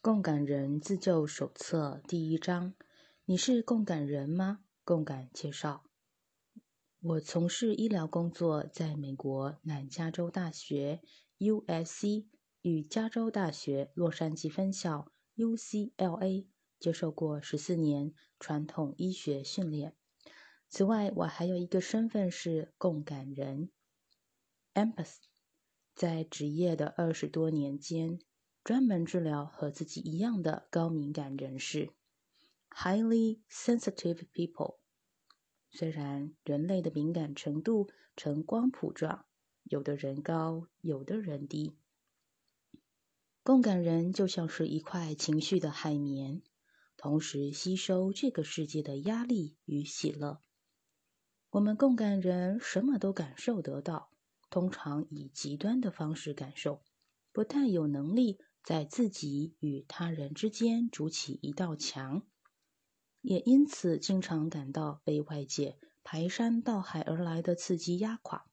共感人自救手册第一章：你是共感人吗？共感介绍。我从事医疗工作，在美国南加州大学 （USC） 与加州大学洛杉矶分校 （UCLA） 接受过十四年传统医学训练。此外，我还有一个身份是共感人 （empath）。在职业的二十多年间。专门治疗和自己一样的高敏感人士 （highly sensitive people）。虽然人类的敏感程度呈光谱状，有的人高，有的人低。共感人就像是一块情绪的海绵，同时吸收这个世界的压力与喜乐。我们共感人什么都感受得到，通常以极端的方式感受，不太有能力。在自己与他人之间筑起一道墙，也因此经常感到被外界排山倒海而来的刺激压垮，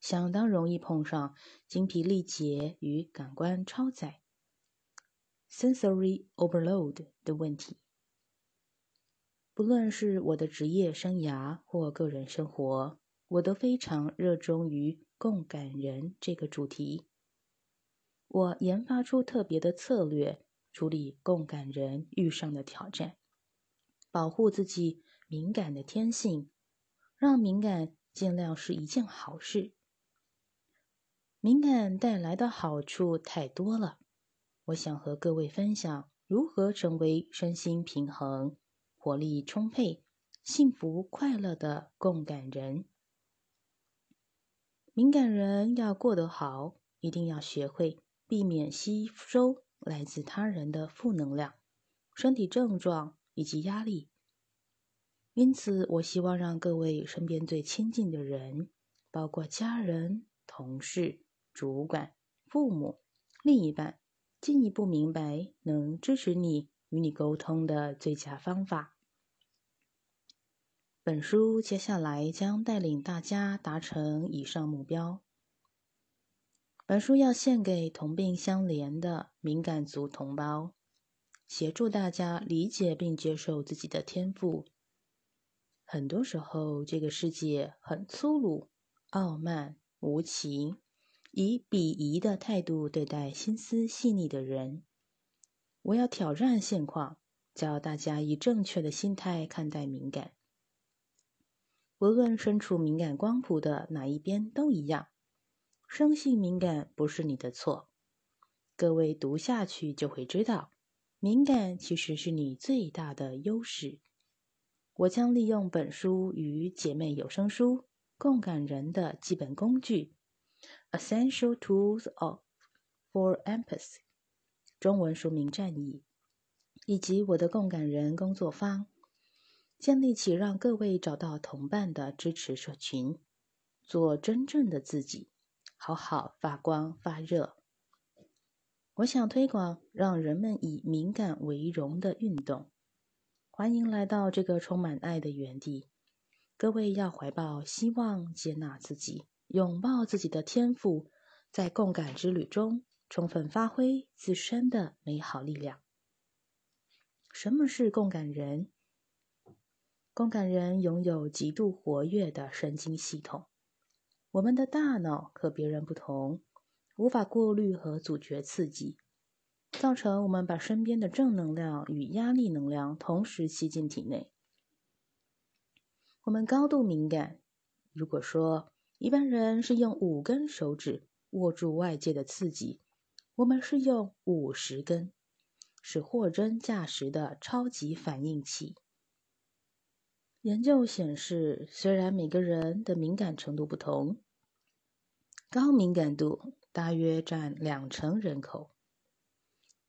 相当容易碰上精疲力竭与感官超载 （sensory overload） 的问题。不论是我的职业生涯或个人生活，我都非常热衷于共感人这个主题。我研发出特别的策略，处理共感人遇上的挑战，保护自己敏感的天性，让敏感尽量是一件好事。敏感带来的好处太多了，我想和各位分享如何成为身心平衡、活力充沛、幸福快乐的共感人。敏感人要过得好，一定要学会。避免吸收来自他人的负能量、身体症状以及压力。因此，我希望让各位身边最亲近的人，包括家人、同事、主管、父母、另一半，进一步明白能支持你与你沟通的最佳方法。本书接下来将带领大家达成以上目标。本书要献给同病相怜的敏感族同胞，协助大家理解并接受自己的天赋。很多时候，这个世界很粗鲁、傲慢、无情，以鄙夷的态度对待心思细腻的人。我要挑战现况，教大家以正确的心态看待敏感。无论身处敏感光谱的哪一边，都一样。生性敏感不是你的错，各位读下去就会知道，敏感其实是你最大的优势。我将利用本书与姐妹有声书《共感人的基本工具》（Essential Tools of for Empathy） 中文书名战役，以及我的共感人工作坊，建立起让各位找到同伴的支持社群，做真正的自己。好好发光发热。我想推广让人们以敏感为荣的运动。欢迎来到这个充满爱的园地。各位要怀抱希望，接纳自己，拥抱自己的天赋，在共感之旅中充分发挥自身的美好力量。什么是共感人？共感人拥有极度活跃的神经系统。我们的大脑和别人不同，无法过滤和阻绝刺激，造成我们把身边的正能量与压力能量同时吸进体内。我们高度敏感。如果说一般人是用五根手指握住外界的刺激，我们是用五十根，是货真价实的超级反应器。研究显示，虽然每个人的敏感程度不同，高敏感度大约占两成人口。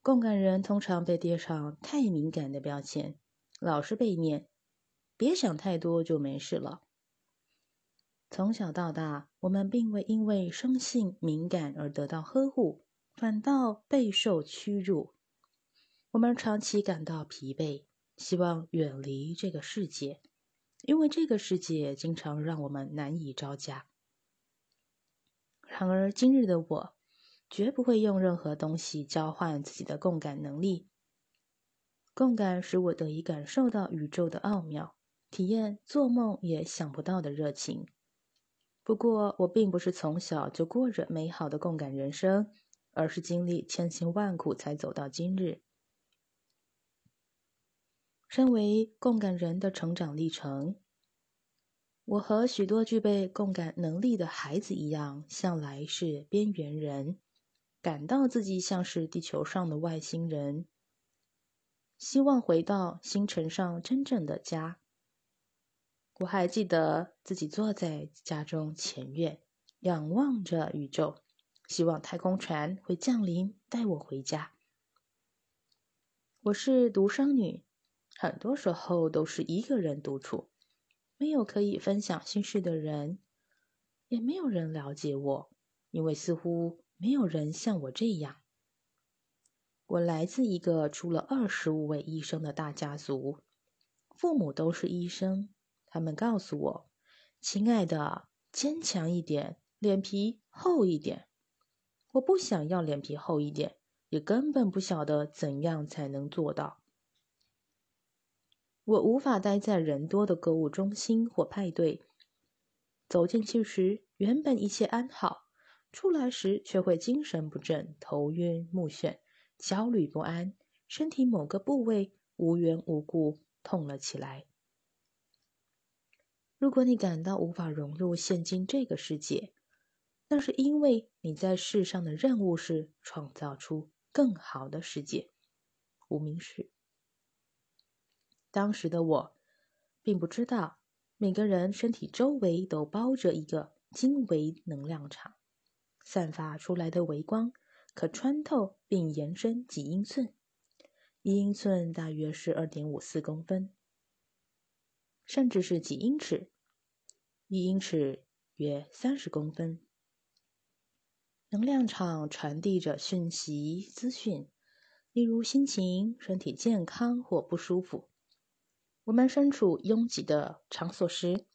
共感人通常被贴上太敏感的标签，老是被念“别想太多就没事了”。从小到大，我们并未因为生性敏感而得到呵护，反倒备受屈辱。我们长期感到疲惫，希望远离这个世界。因为这个世界经常让我们难以招架。然而，今日的我绝不会用任何东西交换自己的共感能力。共感使我得以感受到宇宙的奥妙，体验做梦也想不到的热情。不过，我并不是从小就过着美好的共感人生，而是经历千辛万苦才走到今日。身为共感人的成长历程，我和许多具备共感能力的孩子一样，向来是边缘人，感到自己像是地球上的外星人。希望回到星辰上真正的家。我还记得自己坐在家中前院，仰望着宇宙，希望太空船会降临带我回家。我是独生女，很多时候都是一个人独处，没有可以分享心事的人，也没有人了解我，因为似乎没有人像我这样。我来自一个出了二十五位医生的大家族，父母都是医生。他们告诉我：“亲爱的，坚强一点，脸皮厚一点。”我不想要脸皮厚一点，也根本不晓得怎样才能做到。我无法待在人多的购物中心或派对，走进去时原本一切安好，出来时却会精神不振、头晕目眩。焦虑不安，身体某个部位无缘无故痛了起来。如果你感到无法融入现今这个世界，那是因为你在世上的任务是创造出更好的世界。无名氏。当时的我，并不知道每个人身体周围都包着一个经微能量场，散发出来的微光。可穿透并延伸几英寸，一英寸大约是二点五四公分，甚至是几英尺，一英尺约三十公分。能量场传递着讯息资讯，例如心情、身体健康或不舒服。我们身处拥挤的场所时，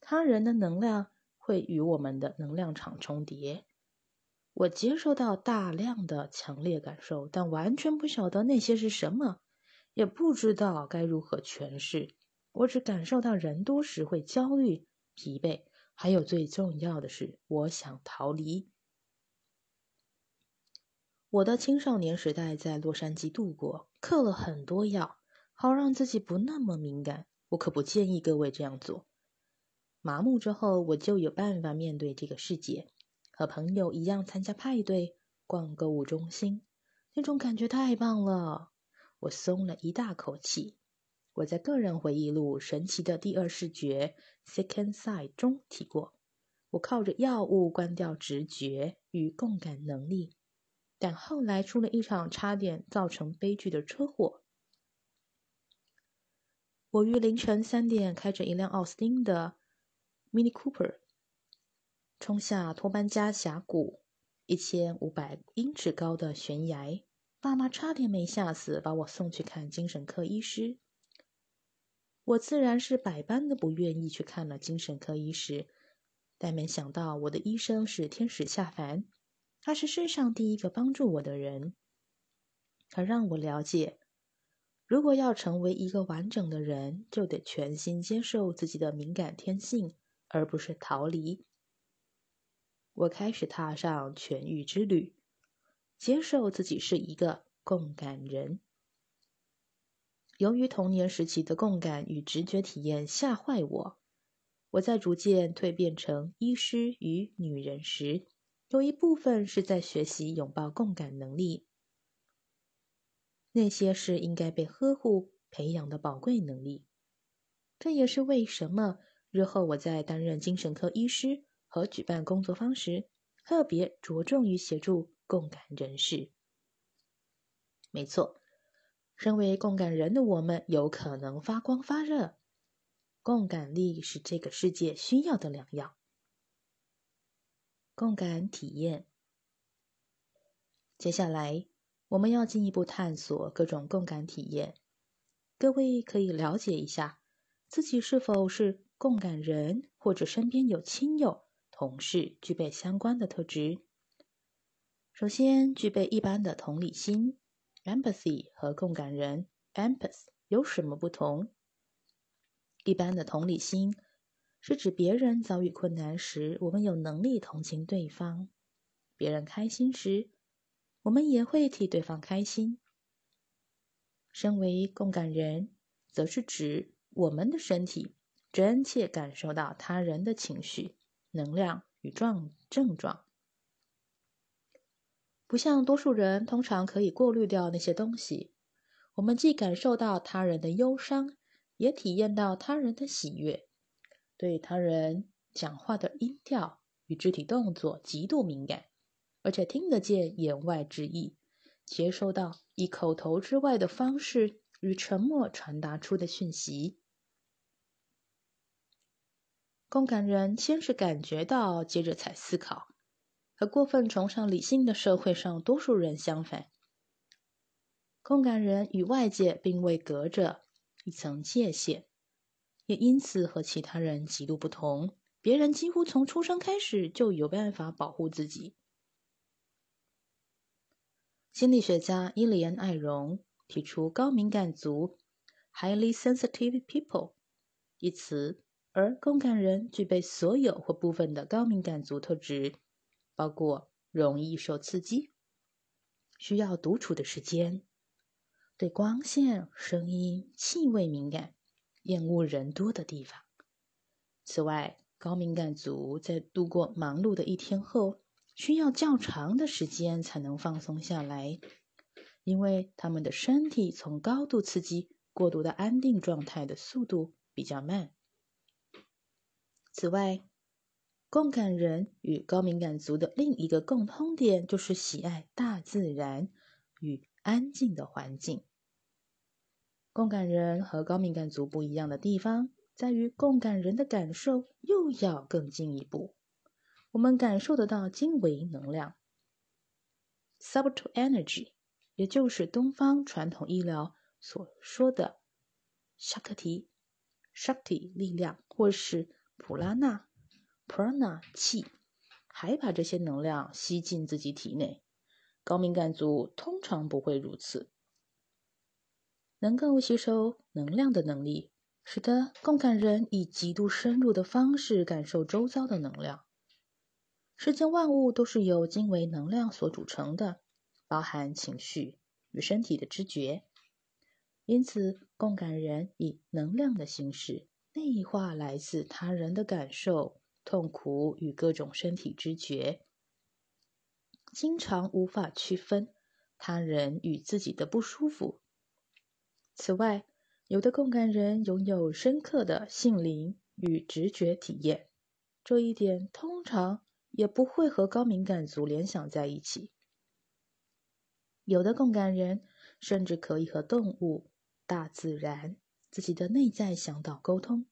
他人的能量会与我们的能量场重叠。我接受到大量的强烈感受，但完全不晓得那些是什么，也不知道该如何诠释。我只感受到人多时会焦虑、疲惫，还有最重要的是，我想逃离。我的青少年时代在洛杉矶度过，嗑了很多药，好让自己不那么敏感。我可不建议各位这样做。麻木之后，我就有办法面对这个世界。和朋友一样参加派对、逛购物中心，那种感觉太棒了，我松了一大口气。我在个人回忆录《神奇的第二视觉》（Second Sight） 中提过，我靠着药物关掉直觉与共感能力，但后来出了一场差点造成悲剧的车祸。我于凌晨三点开着一辆奥斯汀的 Mini Cooper。冲下托班加峡谷，一千五百英尺高的悬崖，爸妈差点没吓死，把我送去看精神科医师。我自然是百般的不愿意去看了精神科医师，但没想到我的医生是天使下凡，他是世上第一个帮助我的人。他让我了解，如果要成为一个完整的人，就得全心接受自己的敏感天性，而不是逃离。我开始踏上痊愈之旅，接受自己是一个共感人。由于童年时期的共感与直觉体验吓坏我，我在逐渐蜕变成医师与女人时，有一部分是在学习拥抱共感能力。那些是应该被呵护、培养的宝贵能力。这也是为什么日后我在担任精神科医师。和举办工作坊时，特别着重于协助共感人士。没错，身为共感人的我们有可能发光发热。共感力是这个世界需要的良药。共感体验。接下来，我们要进一步探索各种共感体验。各位可以了解一下自己是否是共感人，或者身边有亲友。同事具备相关的特质。首先，具备一般的同理心 （empathy） 和共感人 （empath） 有什么不同？一般的同理心是指别人遭遇困难时，我们有能力同情对方；别人开心时，我们也会替对方开心。身为共感人，则是指我们的身体真切感受到他人的情绪、能量与状症状，不像多数人通常可以过滤掉那些东西。我们既感受到他人的忧伤，也体验到他人的喜悦，对他人讲话的音调与肢体动作极度敏感，而且听得见言外之意。接收到以口头之外的方式与沉默传达出的讯息。共感人先是感觉到，接着才思考，和过分崇尚理性的社会上多数人相反。共感人与外界并未隔着一层界限，也因此和其他人极度不同。别人几乎从出生开始就有办法保护自己。心理学家伊丽安·艾荣提出“高敏感族 （highly sensitive people）” 一词，而共感人具备所有或部分的高敏感族特质，包括容易受刺激、需要独处的时间、对光线、声音、气味敏感、厌恶人多的地方。此外，高敏感族在度过忙碌的一天后。需要较长的时间才能放松下来，因为他们的身体从高度刺激过渡到安定状态的速度比较慢。此外，共感人与高敏感族的另一个共通点就是喜爱大自然与安静的环境。共感人和高敏感族不一样的地方在于，共感人的感受又要更进一步。我们感受得到精微能量 （subtle energy），也就是东方传统医疗所说的沙克提 （shakti） 力量，或是普拉纳 （prana） 气，还把这些能量吸进自己体内。高敏感族通常不会如此。能够吸收能量的能力，使得共感人以极度深入的方式感受周遭的能量。世间万物都是由精微能量所组成的，包含情绪与身体的知觉。因此，共感人以能量的形式内化来自他人的感受、痛苦与各种身体知觉，经常无法区分他人与自己的不舒服。此外，有的共感人拥有深刻的性灵与直觉体验，这一点通常。也不会和高敏感族联想在一起。有的共感人甚至可以和动物、大自然、自己的内在向导沟通。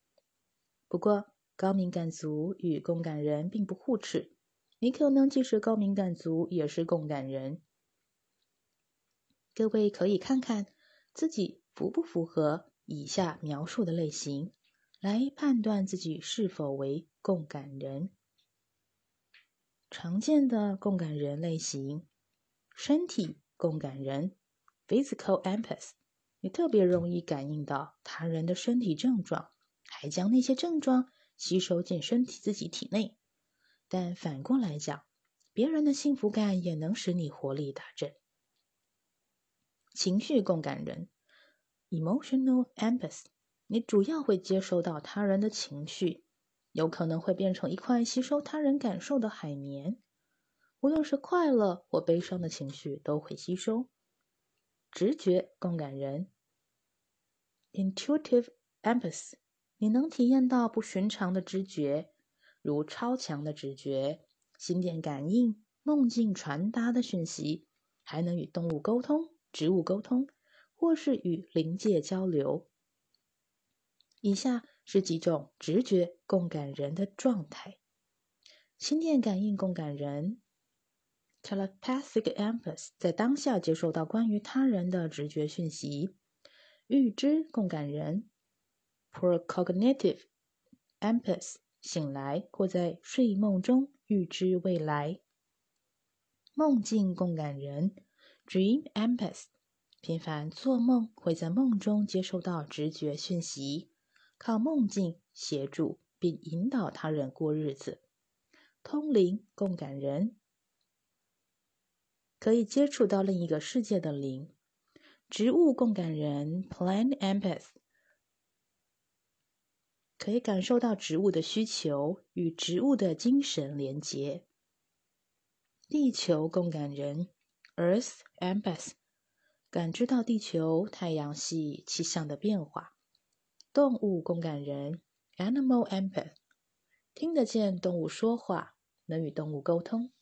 不过，高敏感族与共感人并不互斥，你可能既是高敏感族，也是共感人。各位可以看看自己符不符合以下描述的类型，来判断自己是否为共感人。常见的共感人类型：身体共感人 （physical empath），你特别容易感应到他人的身体症状，还将那些症状吸收进身体自己体内。但反过来讲，别人的幸福感也能使你活力大振。情绪共感人 （emotional empath），你主要会接收到他人的情绪。有可能会变成一块吸收他人感受的海绵，无论是快乐或悲伤的情绪都会吸收。直觉共感人 （intuitive empathy，你能体验到不寻常的知觉，如超强的直觉、心电感应、梦境传达的讯息，还能与动物沟通、植物沟通，或是与灵界交流。以下。是几种直觉共感人的状态：心电感应共感人。（telepathic empath） 在当下接收到关于他人的直觉讯息；预知共感人。（precognitive empath） 醒来或在睡梦中预知未来；梦境共感人。（Dream Empath） 频繁做梦，会在梦中接收到直觉讯息，靠梦境协助并引导他人过日子。通灵共感人可以接触到另一个世界的灵。植物共感人 （Plant Empath） 可以感受到植物的需求，与植物的精神连结。地球共感人 （Earth Empath） 感知到地球、太阳系气象的变化。动物共感人 （Animal Empath） 听得见动物说话，能与动物沟通。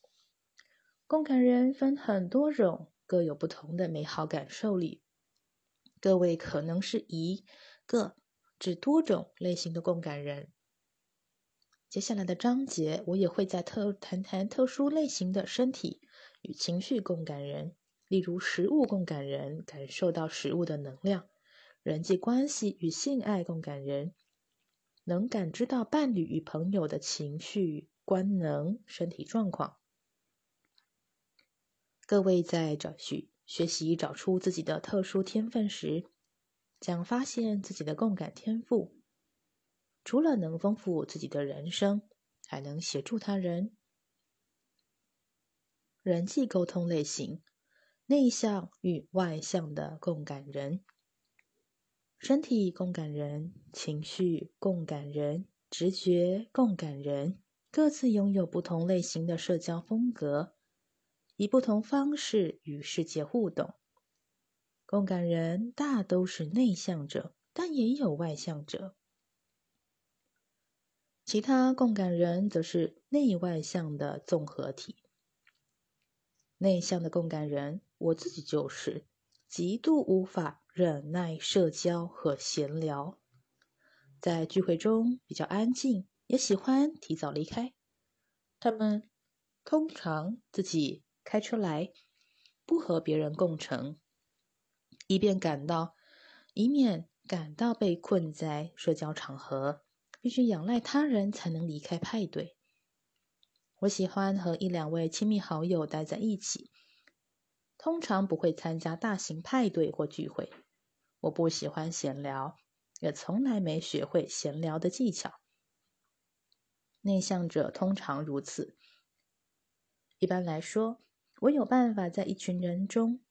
共感人分很多种，各有不同的美好感受力。各位可能是一个至多种类型的共感人。接下来的章节，我也会在特谈谈特殊类型的身体与情绪共感人，例如食物共感人，感受到食物的能量；人际关系与性爱共感人，能感知到伴侣与朋友的情绪、官能、身体状况。各位在找寻学习找出自己的特殊天分时，将发现自己的共感天赋。除了能丰富自己的人生，还能协助他人。人际沟通类型：内向与外向的共感人，身体共感人，情绪共感人，直觉共感人，各自拥有不同类型的社交风格，以不同方式与世界互动。共感人大都是内向者，但也有外向者。其他共感人则是内外向的综合体。内向的共感人，我自己就是极度无法忍耐社交和闲聊，在聚会中比较安静，也喜欢提早离开。他们通常自己开车来，不和别人共乘，以便感到，以免感到被困在社交场合。必须仰赖他人才能离开派对。我喜欢和一两位亲密好友待在一起，通常不会参加大型派对或聚会。我不喜欢闲聊，也从来没学会闲聊的技巧。内向者通常如此。一般来说，我有办法在一群人中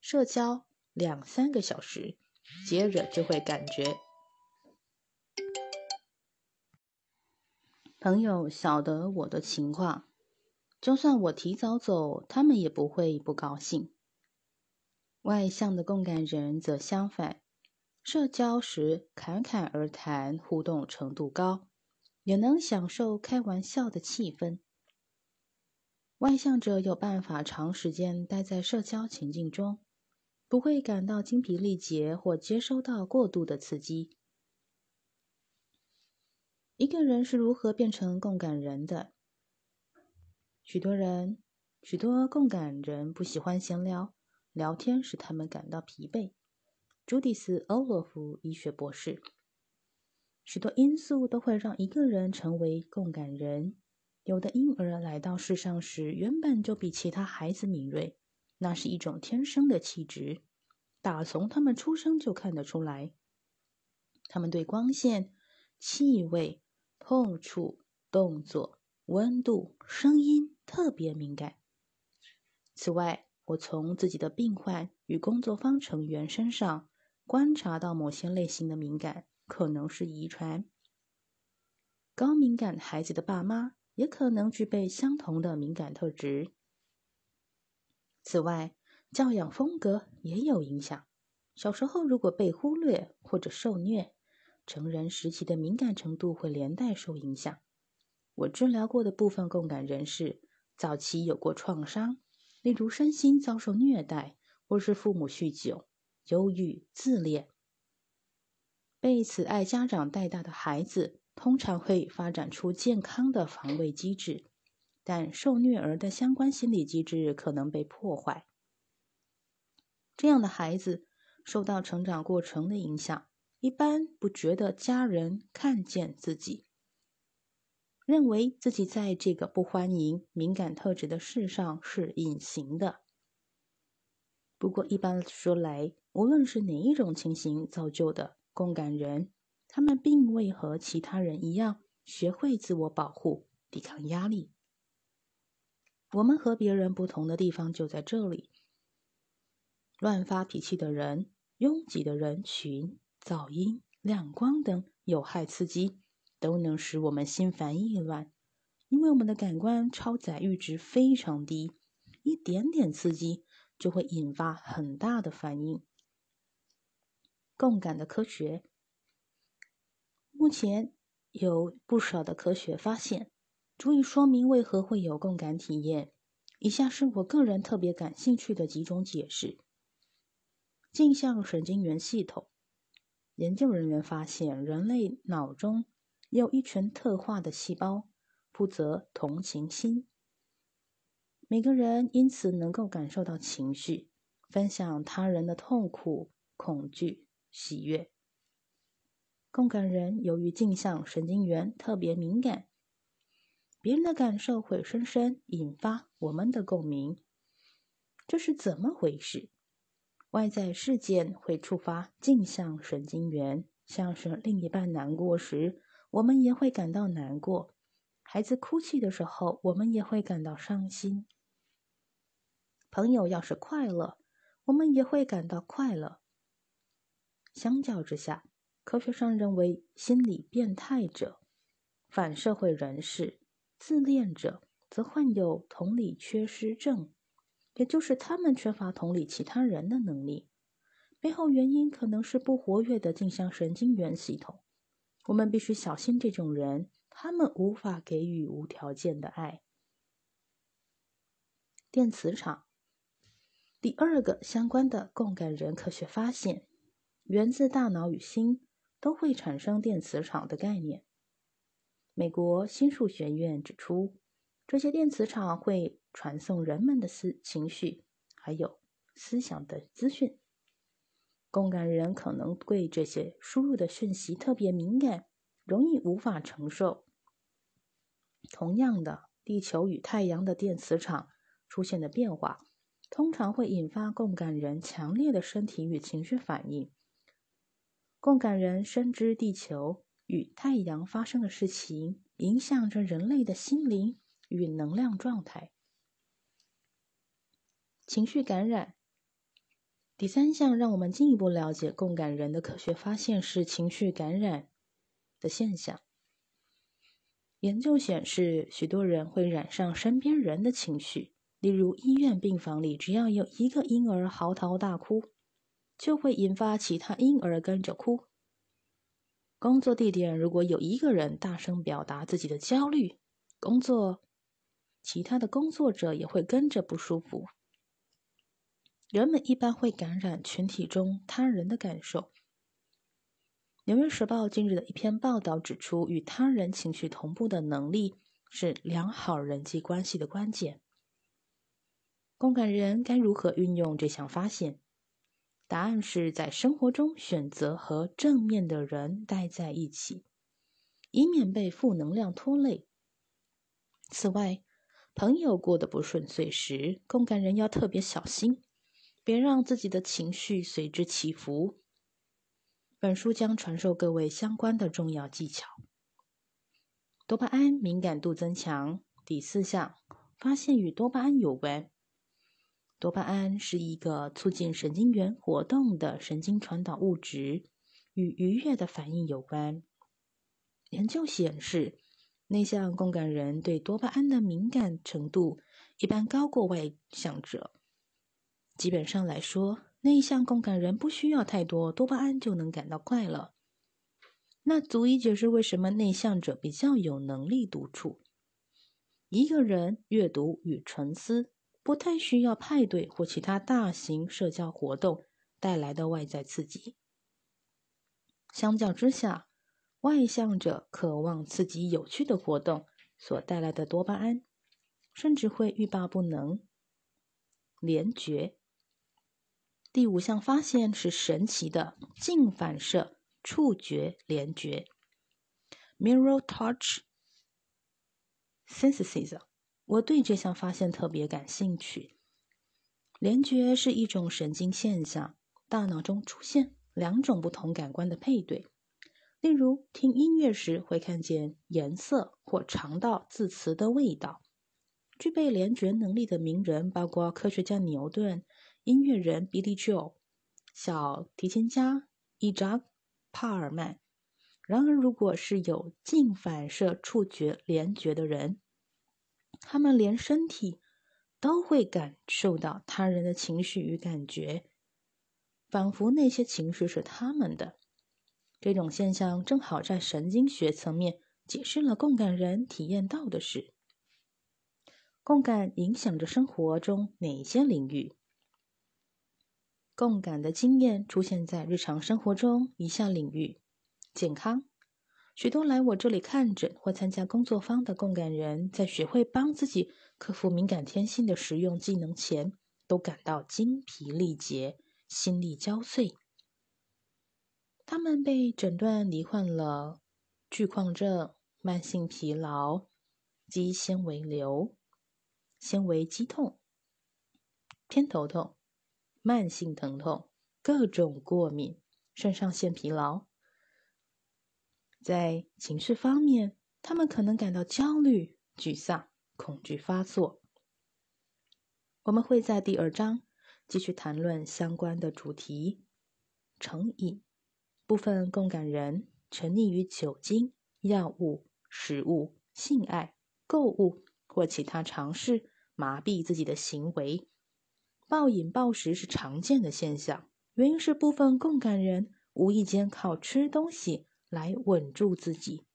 社交两三个小时，接着就会感觉。朋友晓得我的情况，就算我提早走，他们也不会不高兴。外向的共感人则相反，社交时侃侃而谈，互动程度高，也能享受开玩笑的气氛。外向者有办法长时间待在社交情境中，不会感到精疲力竭或接收到过度的刺激。一个人是如何变成共感人的？许多人，许多共感人不喜欢闲聊，聊天使他们感到疲惫。朱迪斯·欧洛夫医学博士。许多因素都会让一个人成为共感人。有的婴儿来到世上时，原本就比其他孩子敏锐，那是一种天生的气质，打从他们出生就看得出来。他们对光线、气味。碰触、动作、温度、声音特别敏感。此外，我从自己的病患与工作方成员身上观察到，某些类型的敏感可能是遗传。高敏感孩子的爸妈也可能具备相同的敏感特质。此外，教养风格也有影响。小时候如果被忽略或者受虐。成人时期的敏感程度会连带受影响。我治疗过的部分共感人士，早期有过创伤，例如身心遭受虐待，或是父母酗酒、忧郁、自恋。被慈爱家长带大的孩子，通常会发展出健康的防卫机制，但受虐儿的相关心理机制可能被破坏。这样的孩子受到成长过程的影响。一般不觉得家人看见自己。认为自己在这个不欢迎敏感特质的事上是隐形的。不过，一般说来，无论是哪一种情形造就的共感人，他们并未和其他人一样学会自我保护、抵抗压力。我们和别人不同的地方就在这里：乱发脾气的人、拥挤的人群、噪音、亮光等有害刺激，都能使我们心烦意乱，因为我们的感官超载阈值非常低，一点点刺激。就会引发很大的反应。共感的科学，目前有不少的科学发现，足以说明为何会有共感体验。以下是我个人特别感兴趣的几种解释：镜像神经元系统。研究人员发现，人类脑中有一群特化的细胞，负责同情心。每个人因此能够感受到情绪，分享他人的痛苦、恐惧、喜悦。共感人由于镜像神经元特别敏感，别人的感受会深深引发我们的共鸣。这是怎么回事？外在事件会触发镜像神经元，像是另一半难过时，我们也会感到难过；孩子哭泣的时候，我们也会感到伤心。朋友要是快乐，我们也会感到快乐。相较之下，科学上认为，心理变态者、反社会人士、自恋者则患有同理缺失症，也就是他们缺乏同理其他人的能力。背后原因可能是不活跃的镜像神经元系统。我们必须小心这种人，他们无法给予无条件的爱。电磁场。第二个相关的共感人科学发现，源自大脑与心都会产生电磁场的概念。美国心术学院指出，这些电磁场会传送人们的思情绪，还有思想的资讯。共感人可能对这些输入的讯息特别敏感，容易无法承受。同样的，地球与太阳的电磁场出现的变化。通常会引发共感人强烈的身体与情绪反应。共感人深知地球与太阳发生的事情影响着人类的心灵与能量状态。情绪感染。第三项让我们进一步了解共感人的科学发现是情绪感染的现象。研究显示，许多人会染上身边人的情绪。例如，医院病房里，只要有一个婴儿嚎啕大哭，就会引发其他婴儿跟着哭。工作地点，如果有一个人大声表达自己的焦虑，工作其他的工作者也会跟着不舒服。人们一般会感染群体中他人的感受。《纽约时报》近日的一篇报道指出，与他人情绪同步的能力是良好人际关系的关键。共感人该如何运用这项发现？答案是在生活中选择和正面的人待在一起，以免被负能量拖累。此外，朋友过得不顺遂时，共感人要特别小心，别让自己的情绪随之起伏。本书将传授各位相关的重要技巧。多巴胺敏感度增强。第四项发现与多巴胺有关。多巴胺是一个促进神经元活动的神经传导物质，与愉悦的反应有关。研究显示，内向共感人对多巴胺的敏感程度一般高过外向者。基本上来说，内向共感人不需要太多多巴胺就能感到快乐。那足以解释为什么内向者比较有能力独处、一个人阅读与沉思。不太需要派对或其他大型社交活动带来的外在刺激。相较之下，外向者渴望刺激有趣的活动所带来的多巴胺，甚至会欲罢不能。联觉。第五项发现是神奇的镜反射触觉联觉 （Mirror Touch synthesis，我对这项发现特别感兴趣。联觉是一种神经现象，大脑中出现两种不同感官的配对。例如，听音乐时会看见颜色或尝到字词的味道。具备联觉能力的名人包括科学家牛顿、音乐人 Billy Joel、小提琴家伊扎帕尔曼。然而，如果是有近反射触觉联觉的人，他们连身体都会感受到他人的情绪与感觉，仿佛那些情绪是他们的。这种现象正好在神经学层面解释了共感人体验到的事。共感影响着生活中哪些领域？共感的经验出现在日常生活中以下领域：健康。许多来我这里看诊或参加工作坊的共感人，在学会帮自己克服敏感天性的实用技能前，都感到精疲力竭、心力交瘁。他们被诊断罹患了巨矿症、慢性疲劳、肌纤维瘤。纤维肌痛、偏头痛、慢性疼痛、各种过敏、肾上腺疲劳。在情绪方面，他们可能感到焦虑、沮丧、恐惧发作。我们会在第二章继续谈论相关的主题。成瘾，部分共感人沉溺于酒精、药物、食物、性爱、购物。或其他尝试麻痹自己的行为，暴饮暴食是常见的现象。原因是部分共感人无意间靠吃东西来稳住自己。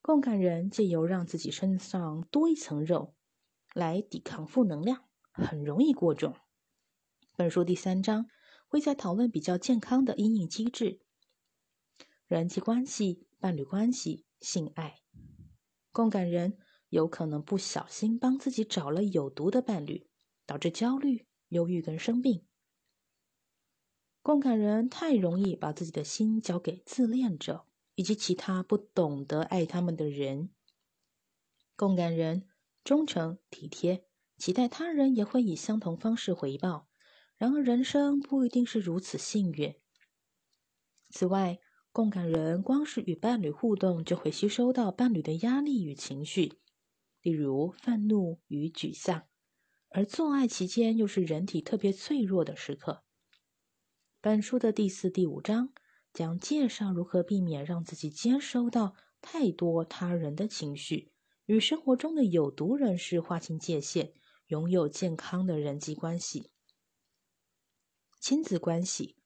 共感人借由让自己身上多一层肉来抵抗负能量，很容易过重。本书第三章会在讨论比较健康的阴影机制、人际关系、伴侣关系、性爱。共感人。有可能不小心帮自己找了有毒的伴侣，导致焦虑、忧郁跟生病。共感人太容易把自己的心交给自恋者以及其他不懂得爱他们的人。共感人忠诚、体贴，期待他人也会以相同方式回报。然而，人生不一定是如此幸运。此外，共感人光是与伴侣互动，就会吸收到伴侣的压力与情绪。例如愤怒与沮丧，而做爱期间又是人体特别脆弱的时刻。本书的第四、第五章将介绍如何避免让自己接收到太多他人的情绪，与生活中的有毒人士划清界限，拥有健康的人际关系。亲子关系，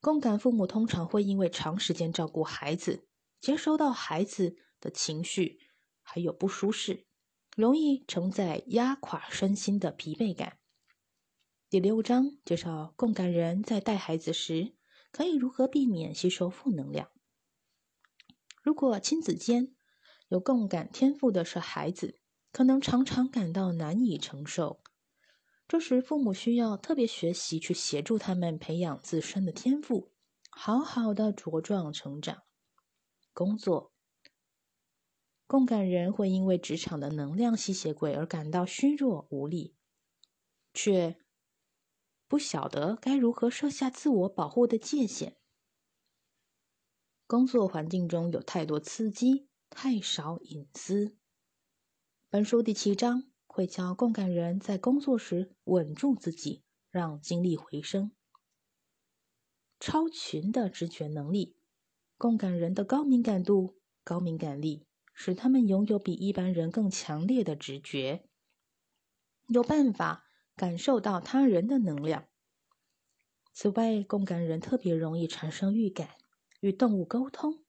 共感父母通常会因为长时间照顾孩子，接收到孩子的情绪。还有不舒适，容易承载压垮身心的疲惫感。第六章介绍共感人在带孩子时可以如何避免吸收负能量。如果亲子间有共感天赋的是孩子，可能常常感到难以承受。这时，父母需要特别学习去协助他们培养自身的天赋，好好的茁壮成长。工作。共感人会因为职场的能量吸血鬼而感到虚弱无力，却不晓得该如何设下自我保护的界限。工作环境中有太多刺激，太少隐私。本书第七章会教共感人在工作时稳住自己，让精力回升。超群的直觉能力，共感人的高敏感度、高敏感力。使他们拥有比一般人更强烈的直觉，有办法感受到他人的能量。此外，共感人特别容易产生预感，与动物沟通，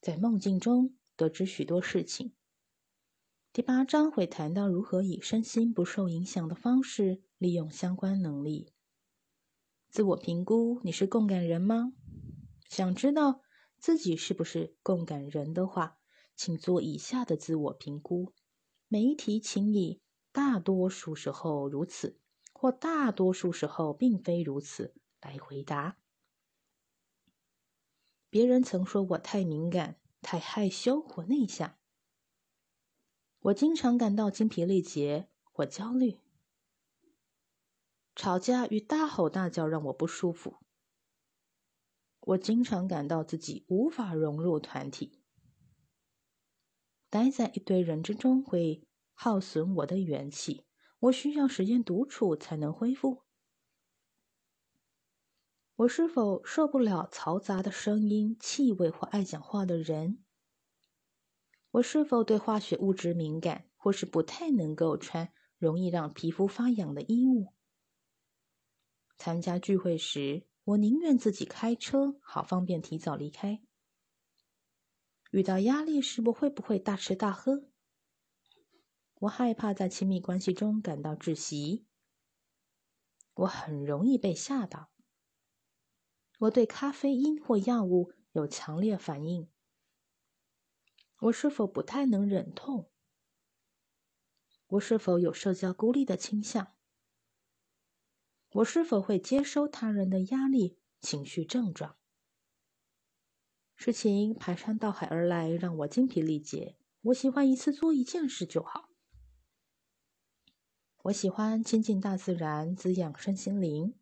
在梦境中得知许多事情。第八章会谈到如何以身心不受影响的方式利用相关能力。自我评估：你是共感人吗？想知道自己是不是共感人的话。请做以下的自我评估。每一题，请以“大多数时候如此”或“大多数时候并非如此”来回答。别人曾说我太敏感、太害羞或内向。我经常感到精疲力竭或焦虑。吵架与大吼大叫让我不舒服。我经常感到自己无法融入团体。待在一堆人之中会耗损我的元气，我需要时间独处才能恢复。我是否受不了嘈杂的声音、气味或爱讲话的人？我是否对化学物质敏感，或是不太能够穿容易让皮肤发痒的衣物？参加聚会时，我宁愿自己开车，好方便提早离开。遇到压力时，我会不会大吃大喝？我害怕在亲密关系中感到窒息。我很容易被吓到。我对咖啡因或药物有强烈反应。我是否不太能忍痛？我是否有社交孤立的倾向？我是否会接收他人的压力情绪症状？事情排山倒海而来，让我精疲力竭。我喜欢一次做一件事就好。我喜欢亲近大自然，滋养身心灵。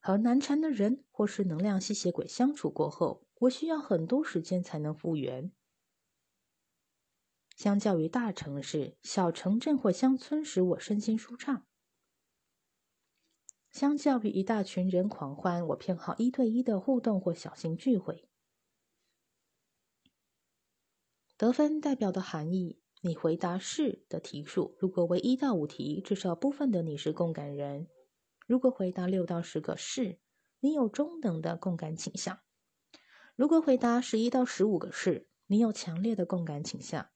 和难缠的人或是能量吸血鬼相处过后，我需要很多时间才能复原。相较于大城市，小城镇或乡村使我身心舒畅。相较于一大群人狂欢，我偏好一对一的互动或小型聚会。得分代表的含义：你回答是的题数，如果为一到五题，至少部分的你是共感人。如果回答六到十个是，你有中等的共感倾向；如果回答十一到十五个是，你有强烈的共感倾向；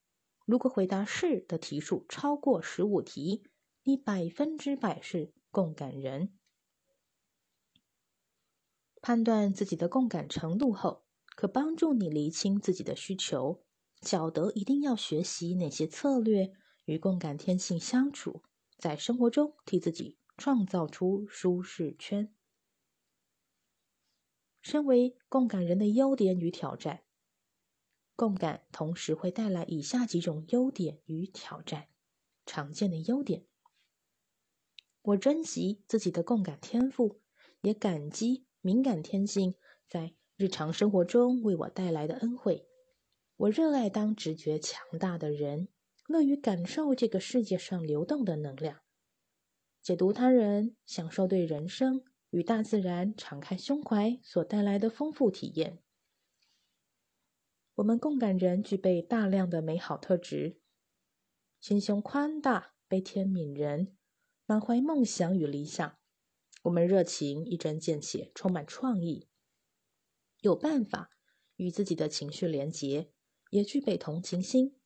如果回答是的题数超过十五题，你百分之百是共感人。判断自己的共感程度后，可帮助你厘清自己的需求，晓得一定要学习哪些策略与共感天性相处，在生活中替自己。创造出舒适圈。身为共感人的优点与挑战，共感同时会带来以下几种优点与挑战。常见的优点：我珍惜自己的共感天赋，也感激敏感天性在日常生活中为我带来的恩惠。我热爱当直觉强大的人，乐于感受这个世界上流动的能量。解读他人，享受对人生与大自然敞开胸怀所带来的丰富体验。我们共感人具备大量的美好特质：心胸宽大、悲天悯人、满怀梦想与理想。我们热情、一针见血、充满创意，有办法与自己的情绪连结，也具备同情心，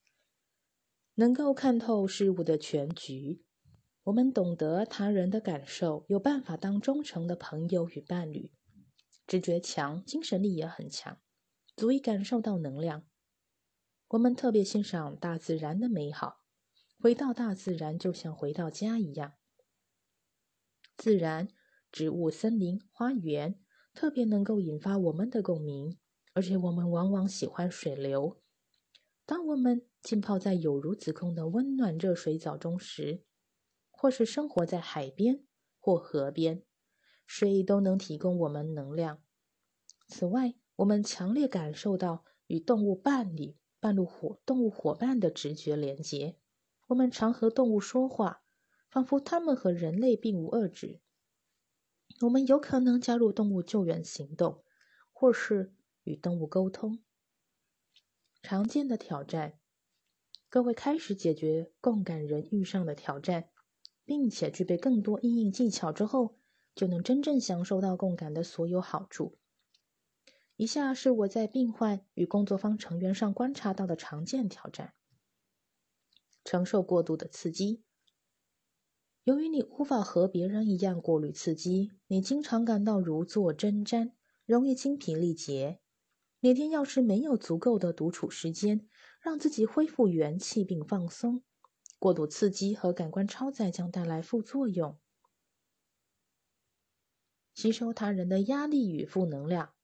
能够看透事物的全局。我们懂得他人的感受，有办法当忠诚的朋友与伴侣，直觉强，精神力也很强，足以感受到能量。我们特别欣赏大自然的美好，回到大自然就像回到家一样。自然、植物、森林、花园特别能够引发我们的共鸣，而且我们往往喜欢水流。当我们浸泡在有如子宫的温暖热水澡中时，或是生活在海边或河边，水都能提供我们能量。此外，我们强烈感受到与动物伴侣、半路伙动物伙伴的直觉连结。我们常和动物说话，仿佛它们和人类并无二致。我们有可能加入动物救援行动，或是与动物沟通。常见的挑战，各位开始解决共感人遇上的挑战。并且具备更多应用技巧之后，就能真正享受到共感的所有好处。以下是我在病患与工作方成员上观察到的常见挑战：承受过度的刺激。由于你无法和别人一样过滤刺激，你经常感到如坐针毡，容易精疲力竭。每天要是没有足够的独处时间，让自己恢复元气并放松。过度刺激和感官超载将带来副作用。吸收他人的压力与负能量，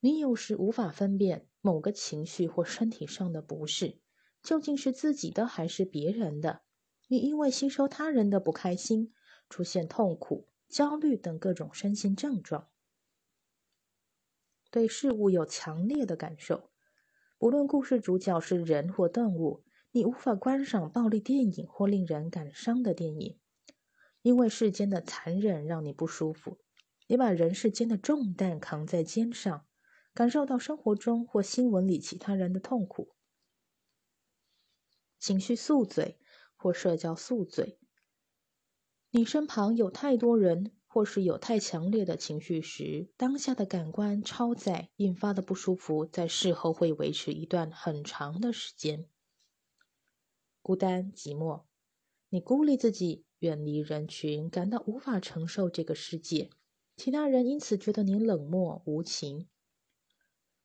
你有时无法分辨某个情绪或身体上的不适，究竟是自己的还是别人的？你因为吸收他人的不开心，出现痛苦、焦虑等各种身心症状，对事物有强烈的感受。不论故事主角是人或动物，你无法观赏暴力电影或令人感伤的电影，因为世间的残忍让你不舒服。你把人世间的重担扛在肩上，感受到生活中或新闻里其他人的痛苦，情绪宿醉。或社交宿醉，你身旁有太多人，或是有太强烈的情绪时，当下的感官超载引发的不舒服，在事后会维持一段很长的时间。孤单寂寞，你孤立自己，远离人群，感到无法承受这个世界，其他人因此觉得你冷漠无情。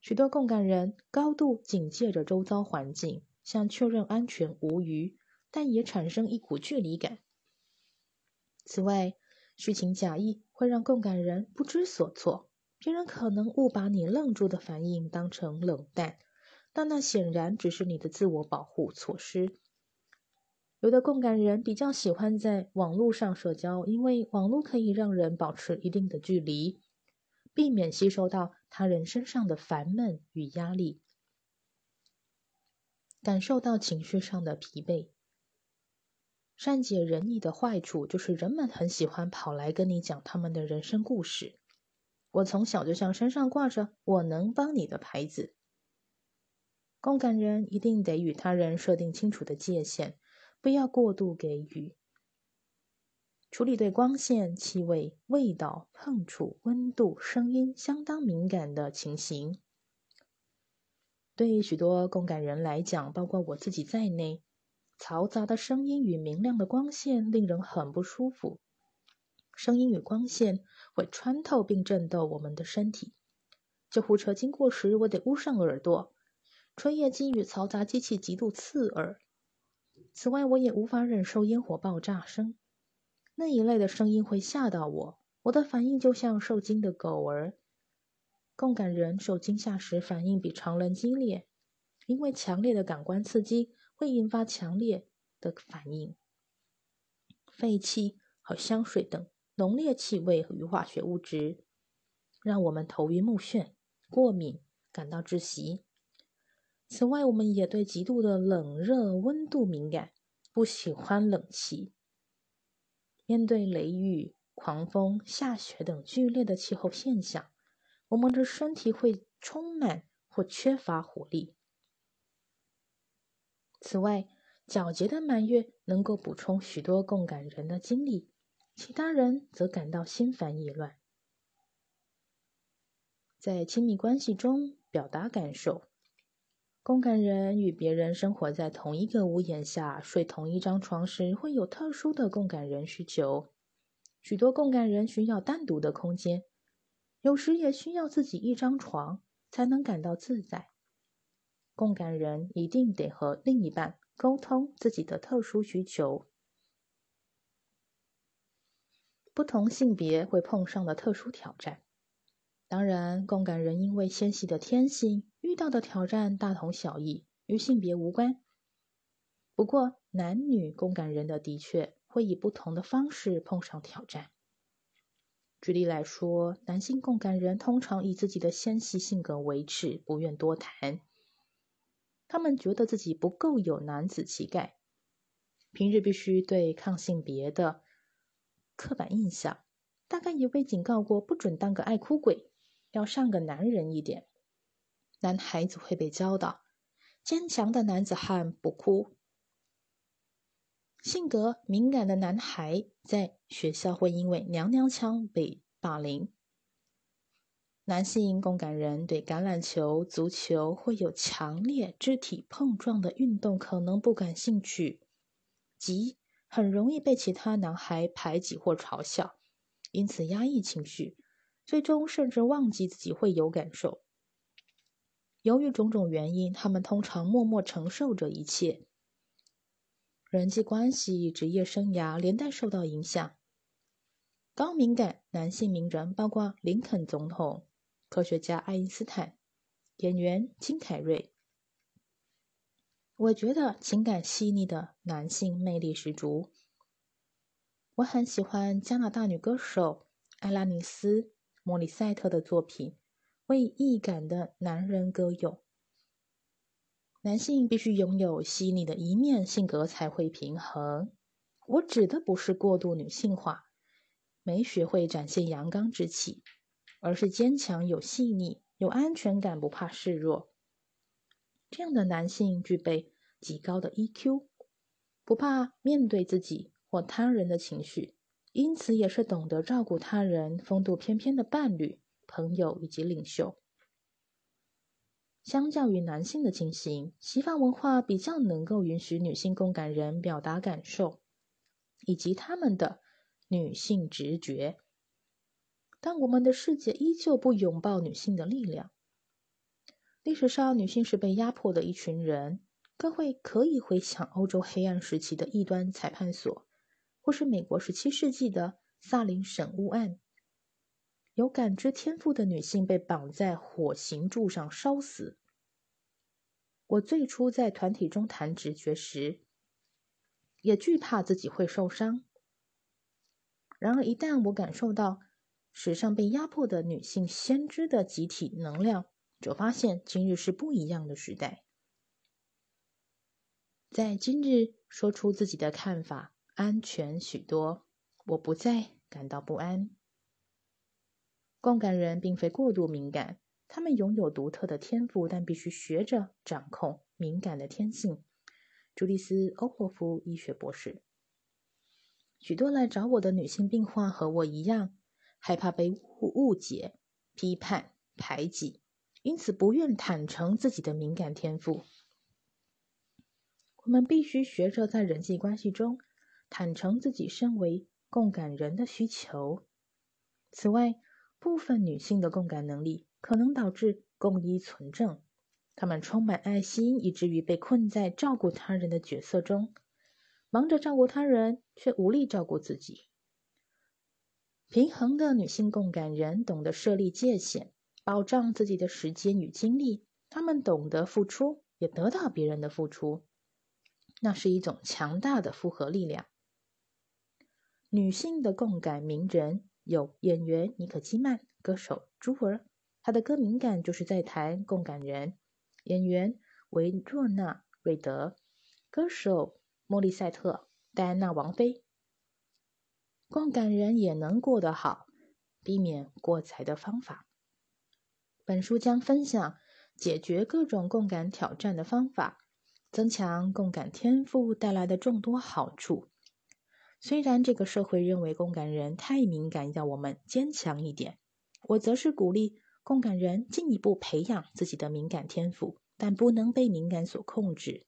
许多共感人高度警戒着周遭环境，想确认安全无虞。但也产生一股距离感。此外，虚情假意会让共感人不知所措，别人可能误把你愣住的反应当成冷淡，但那显然只是你的自我保护措施。有的共感人比较喜欢在网络上社交，因为网络可以让人保持一定的距离，避免吸收到他人身上的烦闷与压力，感受到情绪上的疲惫。善解人意的坏处就是人们很喜欢跑来跟你讲他们的人生故事。我从小就像身上挂着“我能帮你的”牌子。共感人一定得与他人设定清楚的界限，不要过度给予。处理对光线、气味、味道、碰触、温度、声音相当敏感的情形，对于许多共感人来讲，包括我自己在内。嘈杂的声音与明亮的光线令人很不舒服。声音与光线会穿透并震动我们的身体。救护车经过时，我得捂上耳朵。吹夜机与嘈杂机器极度刺耳。此外，我也无法忍受烟火爆炸声。那一类的声音会吓到我。我的反应就像受惊的狗儿。共感人受惊吓时反应比常人激烈，因为强烈的感官刺激。会引发强烈的反应，废气和香水等浓烈气味与化学物质，让我们头晕目眩、过敏、感到窒息。此外，我们也对极度的冷热温度敏感，不喜欢冷气。面对雷雨、狂风、下雪等剧烈的气候现象，我们的身体会充满或缺乏活力。此外，皎洁的满月能够补充许多共感人的精力，其他人则感到心烦意乱。在亲密关系中表达感受，共感人与别人生活在同一个屋檐下、睡同一张床时，会有特殊的共感人需求。许多共感人需要单独的空间，有时也需要自己一张床才能感到自在。共感人一定得和另一半沟通自己的特殊需求。不同性别会碰上的特殊挑战，当然，共感人因为纤细的天性，遇到的挑战大同小异，与性别无关。不过，男女共感人的的确会以不同的方式碰上挑战。举例来说，男性共感人通常以自己的纤细性格为耻，不愿多谈。他们觉得自己不够有男子气概，平日必须对抗性别的刻板印象。大概也被警告过，不准当个爱哭鬼，要像个男人一点。男孩子会被教导，坚强的男子汉不哭。性格敏感的男孩在学校会因为娘娘腔被霸凌。男性共感人对橄榄球、足球会有强烈肢体碰撞的运动可能不感兴趣，即很容易被其他男孩排挤或嘲笑，因此压抑情绪，最终甚至忘记自己会有感受。由于种种原因，他们通常默默承受着一切，人际关系、职业生涯连带受到影响。高敏感男性名人包括林肯总统。科学家爱因斯坦、演员金凯瑞。我觉得情感细腻的男性魅力十足。我很喜欢加拿大女歌手艾拉尼斯·莫里塞特的作品，为易感的男人歌咏。男性必须拥有细腻的一面，性格才会平衡。我指的不是过度女性化，没学会展现阳刚之气，而是坚强有细腻，有安全感，不怕示弱。这样的男性具备极高的 EQ，不怕面对自己。或他人的情绪，因此也是懂得照顾他人、风度翩翩的伴侣、朋友以及领袖。相较于男性的情形，西方文化比较能够允许女性共感人表达感受，以及他们的女性直觉。但我们的世界依旧不拥抱女性的力量。历史上，女性是被压迫的一群人。各位可以回想欧洲黑暗时期的异端裁判所。或是美国十七世纪的萨林审巫案，有感知天赋的女性被绑在火刑柱上烧死。我最初在团体中谈直觉时，也惧怕自己会受伤。然而，一旦我感受到史上被压迫的女性先知的集体能量，就发现今日是不一样的时代。在今日，说出自己的看法。安全许多，我不再感到不安。共感人并非过度敏感，他们拥有独特的天赋，但必须学着掌控敏感的天性。朱丽斯·欧霍夫医学博士。许多来找我的女性病患和我一样，害怕被误误解、批判、排挤，因此不愿坦诚自己的敏感天赋。我们必须学着在人际关系中。坦诚自己身为共感人的需求。此外，部分女性的共感能力可能导致共依存症，她们充满爱心，以至于被困在照顾他人的角色中，忙着照顾他人，却无力照顾自己。平衡的女性共感人懂得设立界限，保障自己的时间与精力。她们懂得付出，也得到别人的付出，那是一种强大的复合力量。女性的共感名人有演员妮可基曼、歌手朱儿，她的歌敏感就是在谈共感人；演员维若纳瑞德，歌手莫莉塞特、戴安娜王妃。共感人也能过得好，避免过载的方法。本书将分享解决各种共感挑战的方法，增强共感天赋带来的众多好处。虽然这个社会认为共感人太敏感，要我们坚强一点，我则是鼓励共感人进一步培养自己的敏感天赋，但不能被敏感所控制。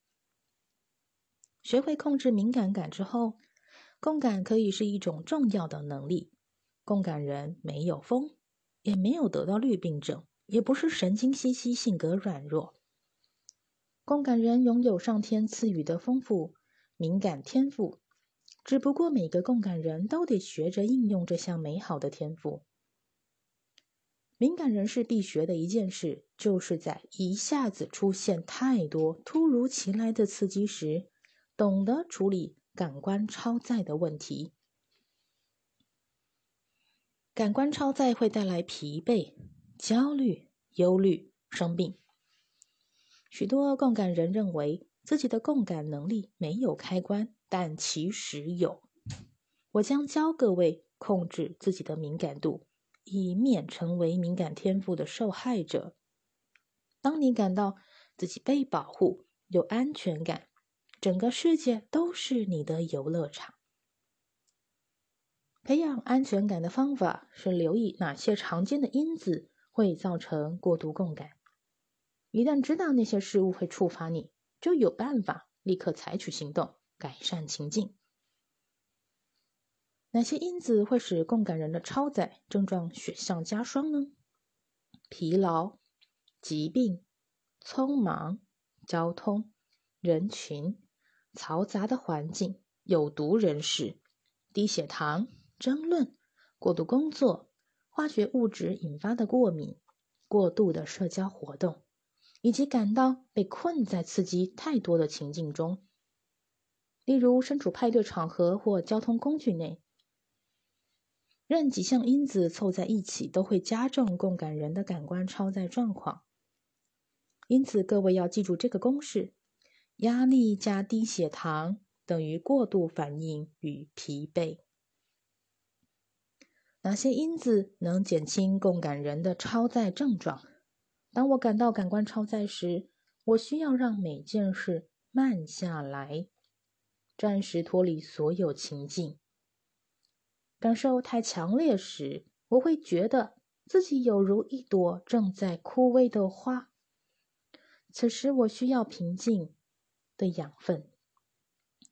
学会控制敏感感之后，共感可以是一种重要的能力。共感人没有疯，也没有得到绿病症，也不是神经兮兮、性格软弱。共感人拥有上天赐予的丰富敏感天赋。只不过每个共感人都得学着应用这项美好的天赋。敏感人士必学的一件事，就是在一下子出现太多突如其来的刺激时，懂得处理感官超载的问题。感官超载会带来疲惫、焦虑、忧虑、生病。许多共感人认为自己的共感能力没有开关。但其实有，我将教各位控制自己的敏感度，以免成为敏感天赋的受害者。当你感到自己被保护、有安全感，整个世界都是你的游乐场。培养安全感的方法是留意哪些常见的因子会造成过度共感。一旦知道那些事物会触发你，就有办法立刻采取行动。改善情境。哪些因子会使共感人的超载症状雪上加霜呢？疲劳、疾病、匆忙、交通、人群、嘈杂的环境、有毒人士、低血糖、争论、过度工作、化学物质引发的过敏、过度的社交活动、以及感到被困在刺激太多的情境中，例如身处派对场合或交通工具内。任几项因子凑在一起，都会加重共感人的感官超载状况。因此，各位要记住这个公式：压力加低血糖等于过度反应与疲惫。哪些因子能减轻共感人的超载症状？当我感到感官超载时，我需要让每件事慢下来，暂时脱离所有情境。感受太强烈时，我会觉得自己有如一朵正在枯萎的花。此时，我需要平静的养分。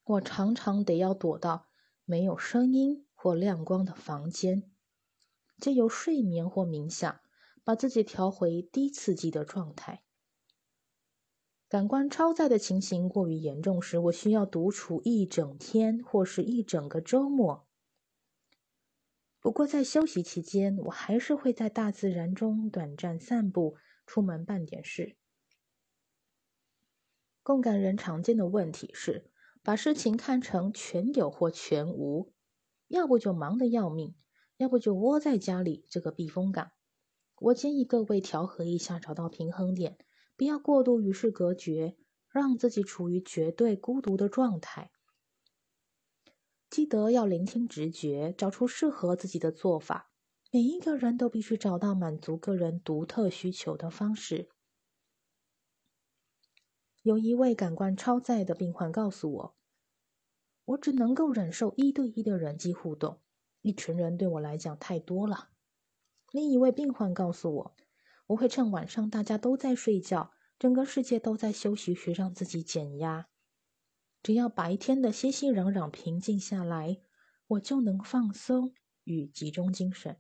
我常常得要躲到没有声音或亮光的房间，借由睡眠或冥想，把自己调回低刺激的状态。感官超载的情形过于严重时，我需要独处一整天或是一整个周末。不过，在休息期间，我还是会在大自然中短暂散步，出门办点事。共感人常见的问题是，把事情看成全有或全无，要不就忙得要命，要不就窝在家里这个避风港。我建议各位调和一下，找到平衡点，不要过度与世隔绝，让自己处于绝对孤独的状态。记得要聆听直觉，找出适合自己的做法。每一个人都必须找到满足个人独特需求的方式。有一位感官超载的病患告诉我：“我只能够忍受一对一的人际互动，一群人对我来讲太多了。”另一位病患告诉我：“我会趁晚上大家都在睡觉，整个世界都在休息时，让自己减压。”只要白天的熙熙攘攘平静下来，我就能放松与集中精神。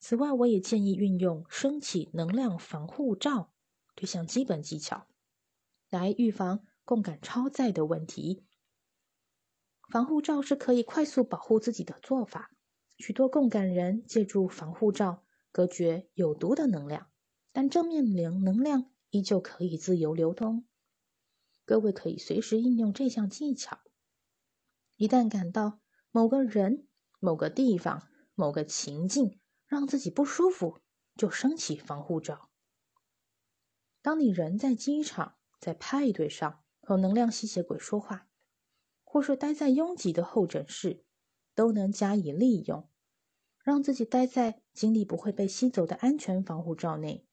此外，我也建议运用升起能量防护罩这项基本技巧，来预防共感超载的问题。防护罩是可以快速保护自己的做法。许多共感人借助防护罩隔绝有毒的能量，但正面能能量依旧可以自由流通。各位可以随时应用这项技巧。一旦感到某个人、某个地方、某个情境让自己不舒服，就升起防护罩。当你人在机场、在派对上和能量吸血鬼说话，或是待在拥挤的候诊室，都能加以利用，让自己待在精力不会被吸走的安全防护罩内。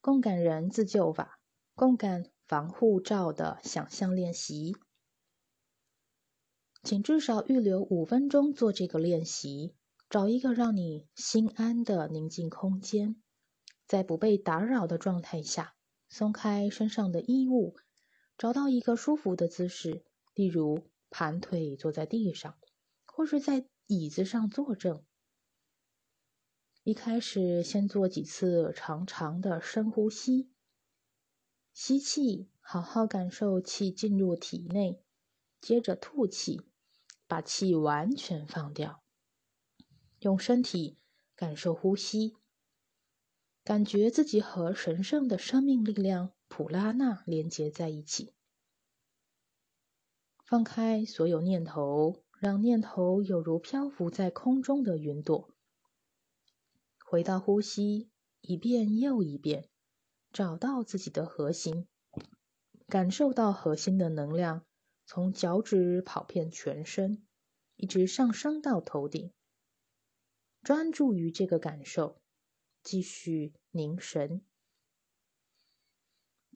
共感人自救法，共感防护罩的想象练习，请至少预留五分钟做这个练习。找一个让你心安的宁静空间，在不被打扰的状态下，松开身上的衣物，找到一个舒服的姿势，例如盘腿坐在地上，或是在椅子上坐正。一开始，先做几次长长的深呼吸。吸气，好好感受气进入体内；接着吐气，把气完全放掉。用身体感受呼吸，感觉自己和神圣的生命力量普拉纳连接在一起。放开所有念头，让念头有如漂浮在空中的云朵。回到呼吸，一遍又一遍，找到自己的核心，感受到核心的能量从脚趾跑遍全身，一直上升到头顶。专注于这个感受，继续凝神。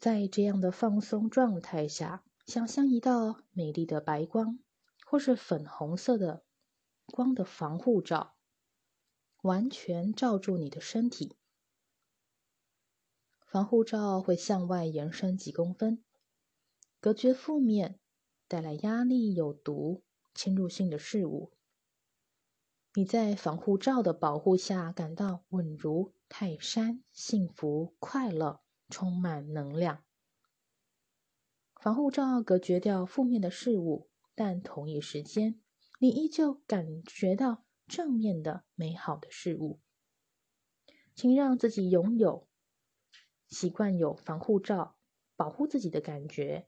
在这样的放松状态下，想象一道美丽的白光，或是粉红色的光的防护罩。完全罩住你的身体，防护罩会向外延伸几公分，隔绝负面、带来压力、有毒、侵入性的事物。你在防护罩的保护下感到稳如泰山，幸福、快乐，充满能量。防护罩隔绝掉负面的事物，但同一时间，你依旧感觉到。正面的美好的事物，请让自己拥有习惯有防护罩保护自己的感觉。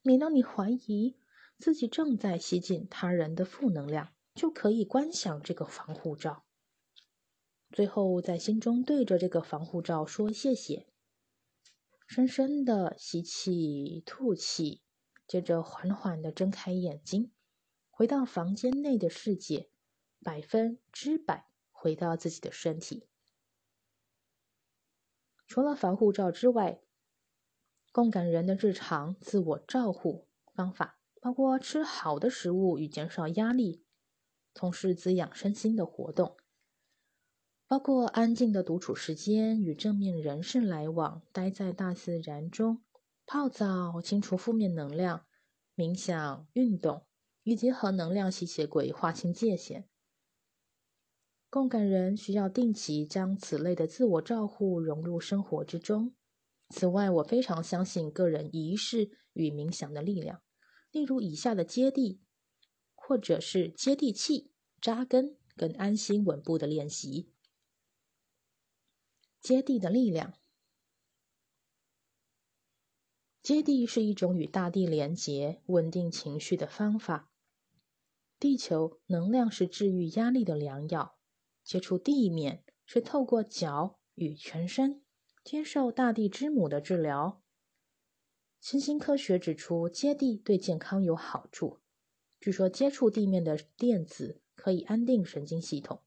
每当你怀疑自己正在吸进他人的负能量，就可以观想这个防护罩。最后，在心中对着这个防护罩说谢谢，深深的吸气、吐气，接着缓缓的睁开眼睛，回到房间内的世界，百分之百回到自己的身体。除了防护罩之外，共感人的日常自我照护方法包括吃好的食物与减少压力，从事滋养身心的活动。包括安静的独处时间，与正面人士来往，待在大自然中，泡澡清除负面能量，冥想、运动，以及和能量吸血鬼划清界限。共感人需要定期将此类的自我照护融入生活之中。此外，我非常相信个人仪式与冥想的力量，例如以下的接地，或者是接地气、扎根跟安心稳步的练习。接地的力量。接地是一种与大地连结、稳定情绪的方法。地球能量是治愈压力的良药。接触地面是透过脚与全身接受大地之母的治疗。新兴科学指出，接地对健康有好处。据说，接触地面的电子可以安定神经系统。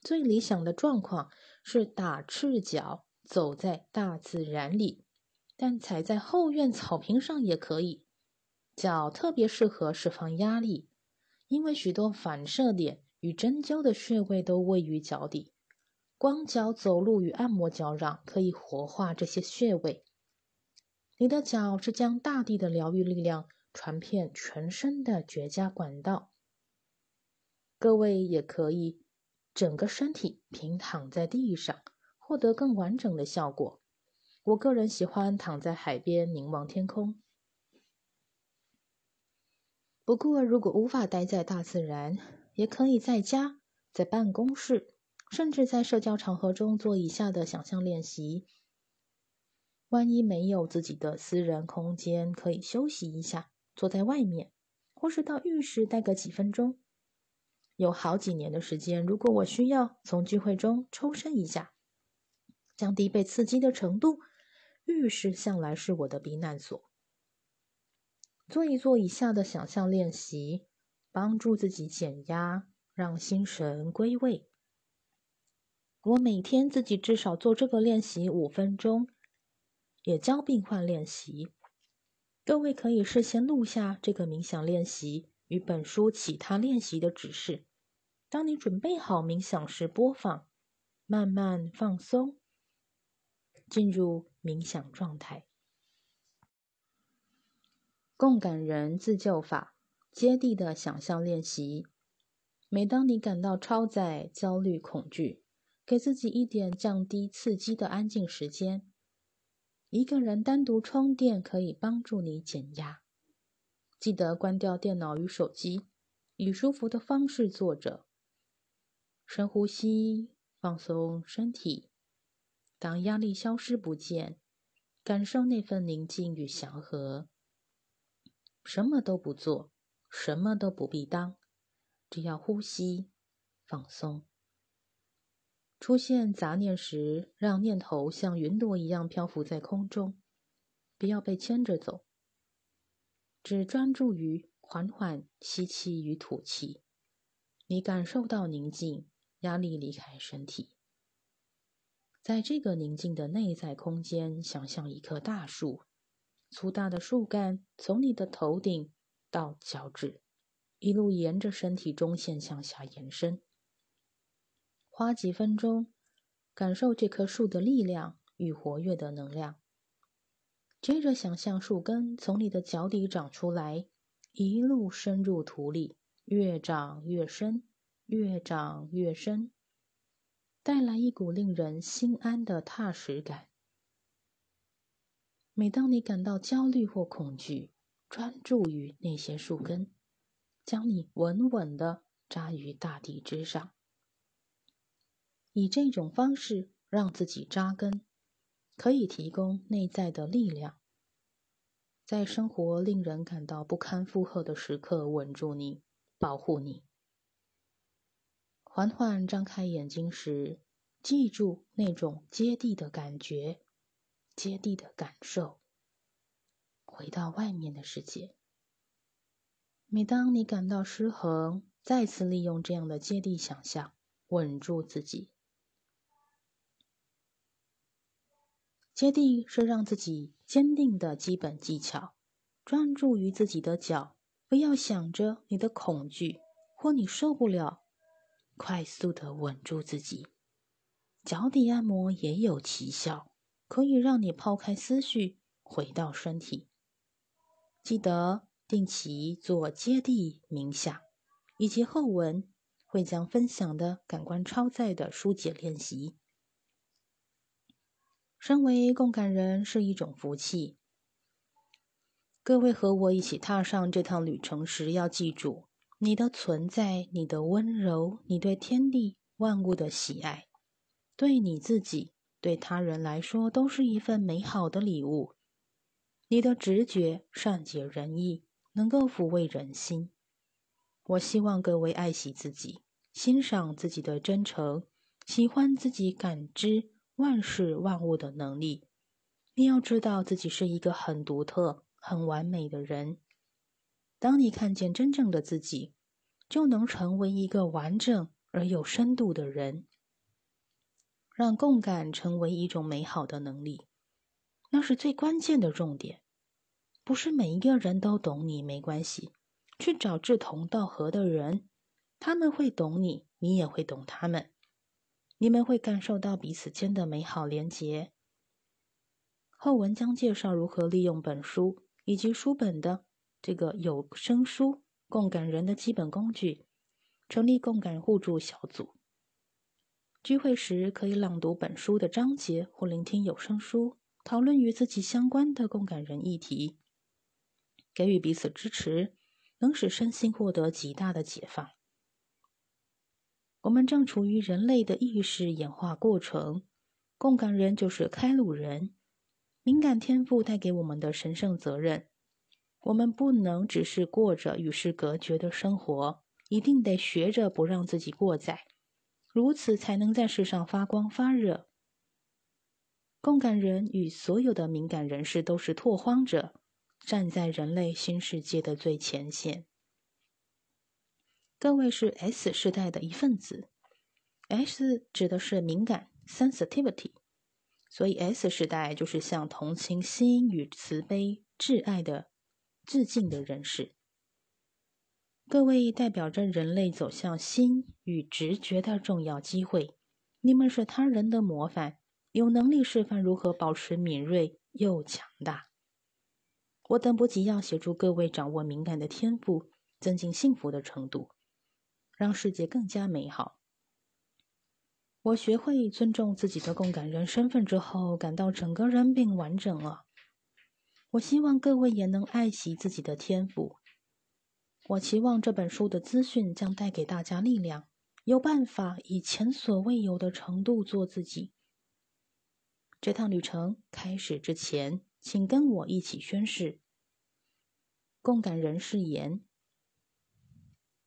最理想的状况是打赤脚走在大自然里，但踩在后院草坪上也可以。脚特别适合释放压力，因为许多反射点与针灸的穴位都位于脚底。光脚走路与按摩脚掌可以活化这些穴位。你的脚是将大地的疗愈力量传遍全身的绝佳管道。各位也可以。整个身体平躺在地上，获得更完整的效果。我个人喜欢躺在海边凝望天空。不过，如果无法待在大自然，也可以在家、在办公室，甚至在社交场合中做以下的想象练习。万一没有自己的私人空间，可以休息一下，坐在外面，或是到浴室待个几分钟。有好几年的时间，如果我需要从聚会中抽身一下，降低被刺激的程度，浴室向来是我的避难所。做一做以下的想象练习，帮助自己减压，让心神归位。我每天自己至少做这个练习五分钟，也教病患练习。各位可以事先录下这个冥想练习与本书其他练习的指示。当你准备好冥想时，播放，慢慢放松，进入冥想状态。共感人自救法，接地的想象练习。每当你感到超载、焦虑、恐惧，给自己一点降低刺激的安静时间。一个人单独充电可以帮助你减压。记得关掉电脑与手机，以舒服的方式坐着。深呼吸，放松身体。当压力消失不见，感受那份宁静与祥和。什么都不做，什么都不必当，只要呼吸，放松。出现杂念时，让念头像云朵一样漂浮在空中，不要被牵着走。只专注于缓缓吸气与吐气，你感受到宁静。压力离开身体，在这个宁静的内在空间，想象一棵大树，粗大的树干从你的头顶到脚趾，一路沿着身体中线向下延伸。花几分钟，感受这棵树的力量与活跃的能量。接着，想象树根从你的脚底长出来，一路深入土里，越长越深。越长越深，带来一股令人心安的踏实感。每当你感到焦虑或恐惧，专注于那些树根，将你稳稳的扎于大地之上。以这种方式让自己扎根，可以提供内在的力量，在生活令人感到不堪负荷的时刻稳住你，保护你。缓缓张开眼睛时，记住那种接地的感觉，接地的感受。回到外面的世界。每当你感到失衡，再次利用这样的接地想象，稳住自己。接地是让自己坚定的基本技巧。专注于自己的脚，不要想着你的恐惧或你受不了。快速的稳住自己，脚底按摩也有奇效，可以让你抛开思绪，回到身体。记得定期做接地冥想，以及后文会将分享的感官超载的疏解练习。身为共感人是一种福气。各位和我一起踏上这趟旅程时，要记住。你的存在，你的温柔，你对天地万物的喜爱，对你自己，对他人来说，都是一份美好的礼物。你的直觉善解人意，能够抚慰人心。我希望各位爱惜自己，欣赏自己的真诚，喜欢自己感知万事万物的能力。你要知道自己是一个很独特、很完美的人。当你看见真正的自己，就能成为一个完整而有深度的人。让共感成为一种美好的能力，那是最关键的重点。不是每一个人都懂你，没关系，去找志同道合的人，他们会懂你，你也会懂他们，你们会感受到彼此间的美好连结。后文将介绍如何利用本书以及书本的。这个有声书共感人的基本工具，成立共感互助小组。聚会时可以朗读本书的章节或聆听有声书，讨论与自己相关的共感人议题，给予彼此支持，能使身心获得极大的解放。我们正处于人类的意识演化过程，共感人就是开路人，敏感天赋带给我们的神圣责任。我们不能只是过着与世隔绝的生活，一定得学着不让自己过载，如此才能在世上发光发热。共感人与所有的敏感人士都是拓荒者，站在人类新世界的最前线。各位是 S 世代的一份子，S 指的是敏感 （sensitivity），所以 S 世代就是向同情心与慈悲、挚爱的。致敬的人士，各位代表着人类走向心与直觉的重要机会。你们是他人的模范，有能力示范如何保持敏锐又强大。我等不及要协助各位掌握敏感的天赋，增进幸福的程度，让世界更加美好。我学会尊重自己的共感人身份之后，感到整个人变完整了。我希望各位也能爱惜自己的天赋。我期望这本书的资讯将带给大家力量，有办法以前所未有的程度做自己。这趟旅程开始之前，请跟我一起宣誓：共感人誓言。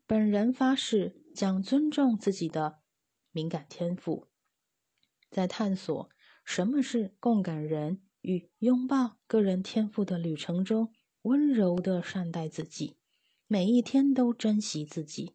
本人发誓将尊重自己的敏感天赋，在探索什么是共感人。与拥抱个人天赋的旅程中，温柔的善待自己，每一天都珍惜自己，